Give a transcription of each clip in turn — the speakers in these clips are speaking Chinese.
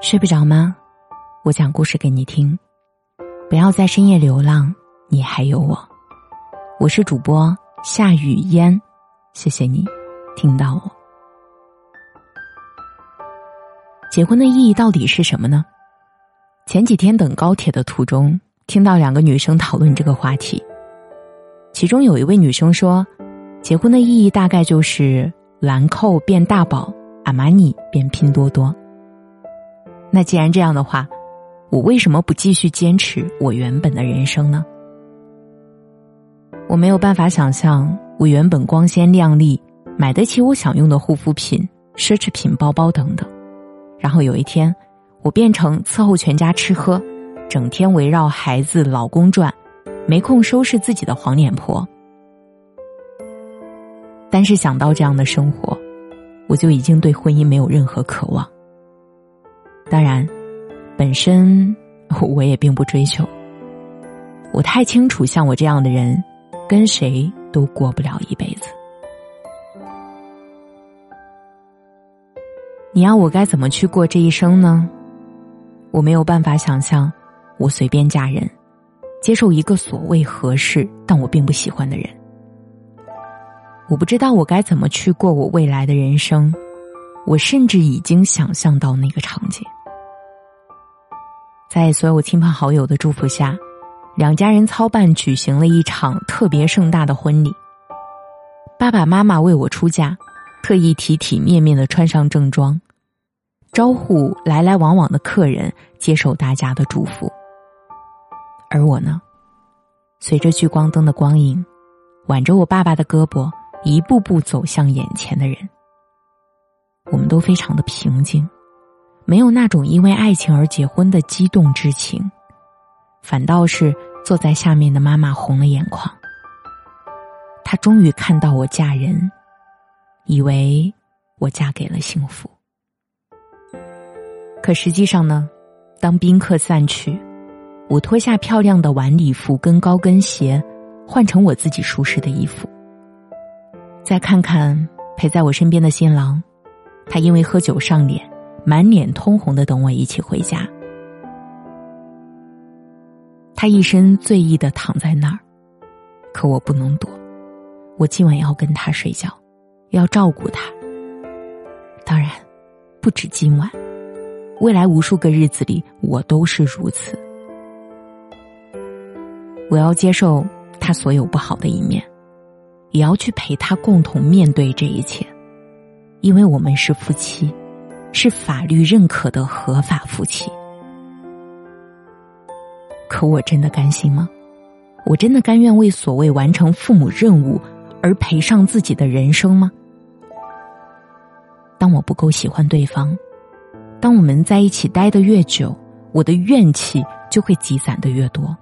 睡不着吗？我讲故事给你听。不要在深夜流浪，你还有我。我是主播夏雨嫣，谢谢你听到我。结婚的意义到底是什么呢？前几天等高铁的途中，听到两个女生讨论这个话题。其中有一位女生说，结婚的意义大概就是兰蔻变大宝，阿玛尼变拼多多。那既然这样的话，我为什么不继续坚持我原本的人生呢？我没有办法想象我原本光鲜亮丽，买得起我想用的护肤品、奢侈品包包等等，然后有一天，我变成伺候全家吃喝，整天围绕孩子、老公转，没空收拾自己的黄脸婆。但是想到这样的生活，我就已经对婚姻没有任何渴望。当然，本身我也并不追求。我太清楚，像我这样的人，跟谁都过不了一辈子。你要我该怎么去过这一生呢？我没有办法想象，我随便嫁人，接受一个所谓合适但我并不喜欢的人。我不知道我该怎么去过我未来的人生，我甚至已经想象到那个场景。在所有亲朋好友的祝福下，两家人操办举行了一场特别盛大的婚礼。爸爸妈妈为我出嫁，特意体体面面的穿上正装，招呼来来往往的客人，接受大家的祝福。而我呢，随着聚光灯的光影，挽着我爸爸的胳膊，一步步走向眼前的人。我们都非常的平静。没有那种因为爱情而结婚的激动之情，反倒是坐在下面的妈妈红了眼眶。她终于看到我嫁人，以为我嫁给了幸福。可实际上呢，当宾客散去，我脱下漂亮的晚礼服跟高跟鞋，换成我自己舒适的衣服。再看看陪在我身边的新郎，他因为喝酒上脸。满脸通红的等我一起回家，他一身醉意的躺在那儿，可我不能躲，我今晚要跟他睡觉，要照顾他。当然，不止今晚，未来无数个日子里，我都是如此。我要接受他所有不好的一面，也要去陪他共同面对这一切，因为我们是夫妻。是法律认可的合法夫妻，可我真的甘心吗？我真的甘愿为所谓完成父母任务而赔上自己的人生吗？当我不够喜欢对方，当我们在一起待的越久，我的怨气就会积攒的越多。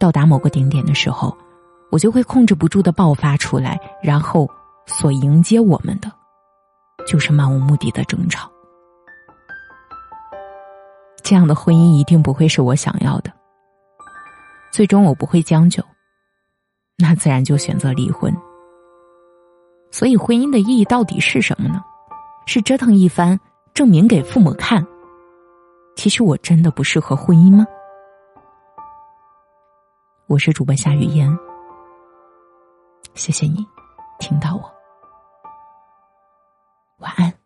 到达某个顶点的时候，我就会控制不住的爆发出来，然后所迎接我们的。就是漫无目的的争吵，这样的婚姻一定不会是我想要的。最终我不会将就，那自然就选择离婚。所以婚姻的意义到底是什么呢？是折腾一番，证明给父母看，其实我真的不适合婚姻吗？我是主播夏雨嫣，谢谢你听到我。晚安。